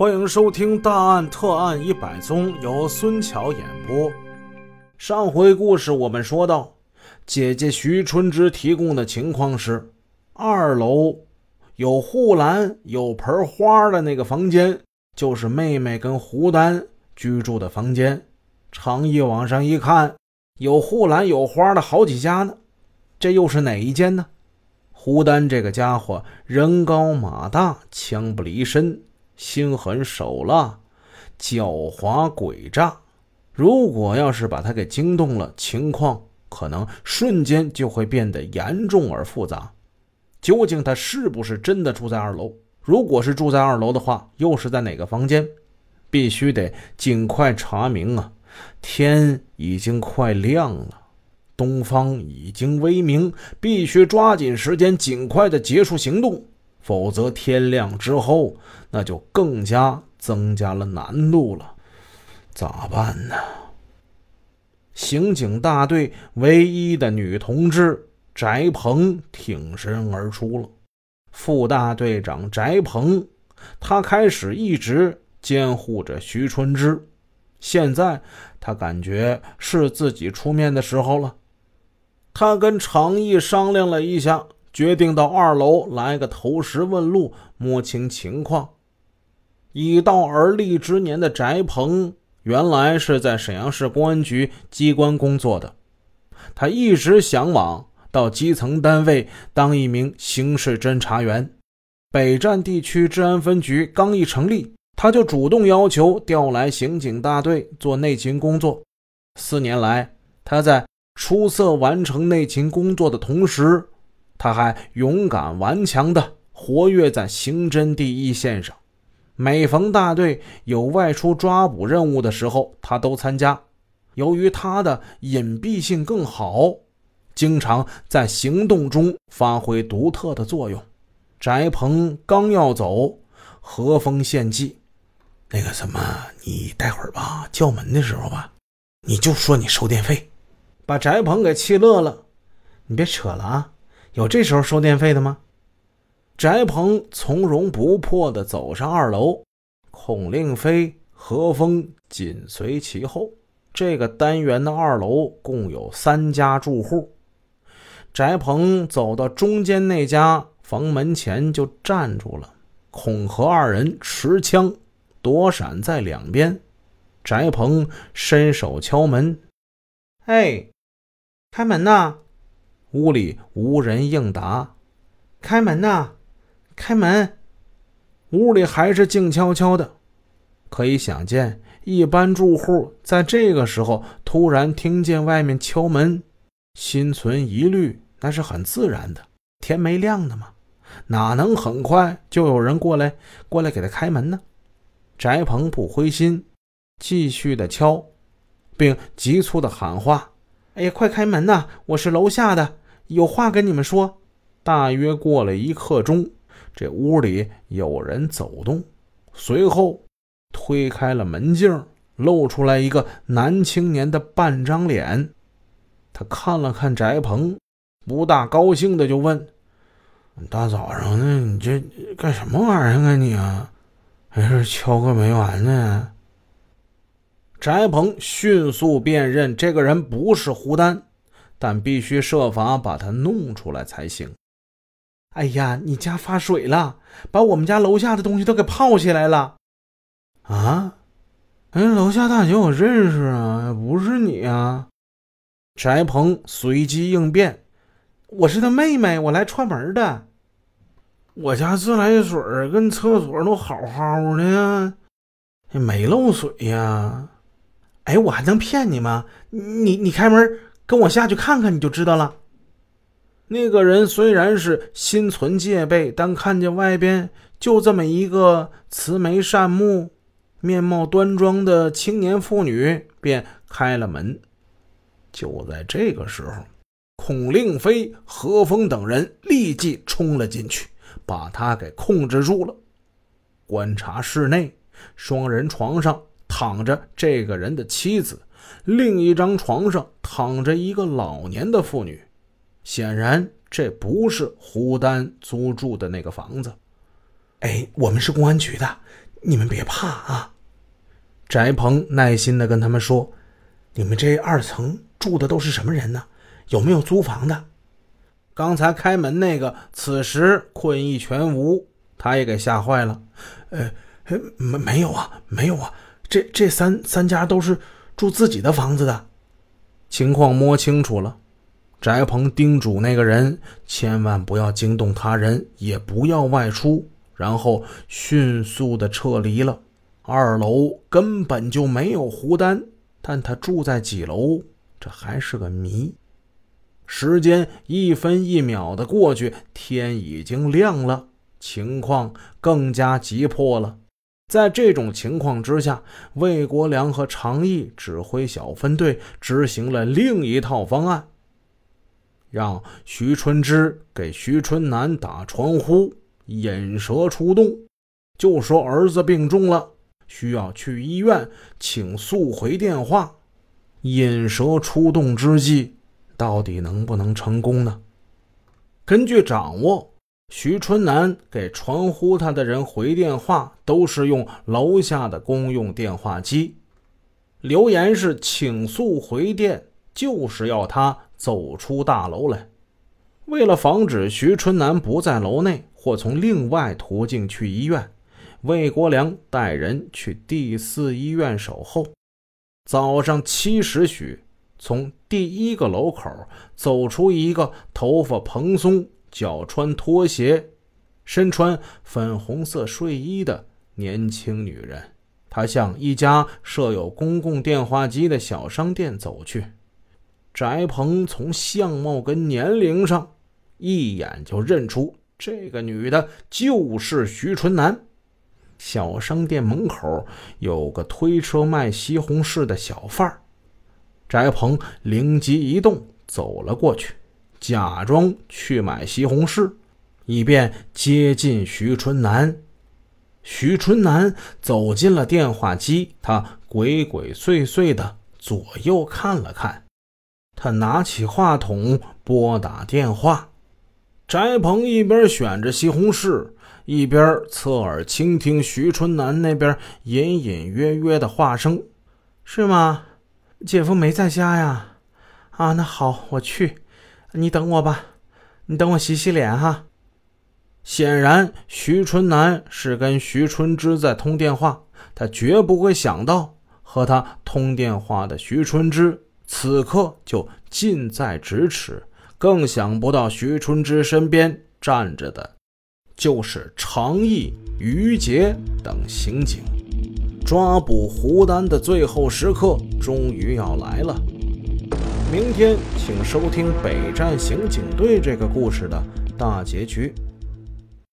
欢迎收听《大案特案一百宗》，由孙桥演播。上回故事我们说到，姐姐徐春枝提供的情况是，二楼有护栏、有盆花的那个房间，就是妹妹跟胡丹居住的房间。常毅往上一看，有护栏、有花的好几家呢，这又是哪一间呢？胡丹这个家伙人高马大，枪不离身。心狠手辣，狡猾诡诈。如果要是把他给惊动了，情况可能瞬间就会变得严重而复杂。究竟他是不是真的住在二楼？如果是住在二楼的话，又是在哪个房间？必须得尽快查明啊！天已经快亮了，东方已经微明，必须抓紧时间，尽快的结束行动。否则，天亮之后，那就更加增加了难度了。咋办呢？刑警大队唯一的女同志翟鹏挺身而出了。副大队长翟鹏，他开始一直监护着徐春枝，现在他感觉是自己出面的时候了。他跟常毅商量了一下。决定到二楼来个投石问路，摸清情况。已到而立之年的翟鹏，原来是在沈阳市公安局机关工作的。他一直向往到基层单位当一名刑事侦查员。北站地区治安分局刚一成立，他就主动要求调来刑警大队做内勤工作。四年来，他在出色完成内勤工作的同时，他还勇敢顽强地活跃在刑侦第一线上，每逢大队有外出抓捕任务的时候，他都参加。由于他的隐蔽性更好，经常在行动中发挥独特的作用。翟鹏刚要走，何风献计：“那个什么，你待会儿吧，叫门的时候吧，你就说你收电费。”把翟鹏给气乐了：“你别扯了啊！”有这时候收电费的吗？翟鹏从容不迫地走上二楼，孔令飞、何风紧随其后。这个单元的二楼共有三家住户。翟鹏走到中间那家房门前就站住了，孔和二人持枪躲闪在两边。翟鹏伸手敲门：“哎，开门呐！”屋里无人应答，开门呐，开门！屋里还是静悄悄的。可以想见，一般住户在这个时候突然听见外面敲门，心存疑虑，那是很自然的。天没亮呢嘛，哪能很快就有人过来过来给他开门呢？翟鹏不灰心，继续的敲，并急促的喊话：“哎呀，快开门呐！我是楼下的。”有话跟你们说。大约过了一刻钟，这屋里有人走动，随后推开了门镜，露出来一个男青年的半张脸。他看了看翟鹏，不大高兴的就问：“大早上的，你这干什么玩意儿啊你啊？还是敲个没完呢？”翟鹏迅速辨认这个人不是胡丹。但必须设法把它弄出来才行。哎呀，你家发水了，把我们家楼下的东西都给泡起来了。啊，哎楼下大姐我认识啊，不是你啊。翟鹏随机应变：“我是他妹妹，我来串门的。我家自来水跟厕所都好好的，没漏水呀。哎，我还能骗你吗？你你开门。”跟我下去看看，你就知道了。那个人虽然是心存戒备，但看见外边就这么一个慈眉善目、面貌端庄的青年妇女，便开了门。就在这个时候，孔令飞、何峰等人立即冲了进去，把他给控制住了。观察室内，双人床上躺着这个人的妻子。另一张床上躺着一个老年的妇女，显然这不是胡丹租住的那个房子。哎，我们是公安局的，你们别怕啊。翟鹏耐心的跟他们说：“你们这二层住的都是什么人呢？有没有租房的？”刚才开门那个，此时困意全无，他也给吓坏了。呃，没没有啊，没有啊，这这三三家都是住自己的房子的。情况摸清楚了，翟鹏叮嘱那个人千万不要惊动他人，也不要外出，然后迅速的撤离了。二楼根本就没有胡丹，但他住在几楼，这还是个谜。时间一分一秒的过去，天已经亮了，情况更加急迫了。在这种情况之下，魏国良和常毅指挥小分队执行了另一套方案，让徐春之给徐春南打传呼，引蛇出洞，就说儿子病重了，需要去医院，请速回电话。引蛇出洞之计，到底能不能成功呢？根据掌握。徐春南给传呼他的人回电话，都是用楼下的公用电话机，留言是“请速回电”，就是要他走出大楼来。为了防止徐春南不在楼内或从另外途径去医院，魏国良带人去第四医院守候。早上七时许，从第一个楼口走出一个头发蓬松。脚穿拖鞋，身穿粉红色睡衣的年轻女人，她向一家设有公共电话机的小商店走去。翟鹏从相貌跟年龄上一眼就认出这个女的就是徐春楠。小商店门口有个推车卖西红柿的小贩，翟鹏灵机一动，走了过去。假装去买西红柿，以便接近徐春南。徐春南走进了电话机，他鬼鬼祟祟的左右看了看，他拿起话筒拨打电话。翟鹏一边选着西红柿，一边侧耳倾听徐春南那边隐隐约约的话声：“是吗？姐夫没在家呀？啊，那好，我去。”你等我吧，你等我洗洗脸哈。显然，徐春南是跟徐春枝在通电话，他绝不会想到和他通电话的徐春枝此刻就近在咫尺，更想不到徐春枝身边站着的，就是常毅、于杰等刑警。抓捕胡丹的最后时刻终于要来了。明天，请收听《北站刑警队》这个故事的大结局。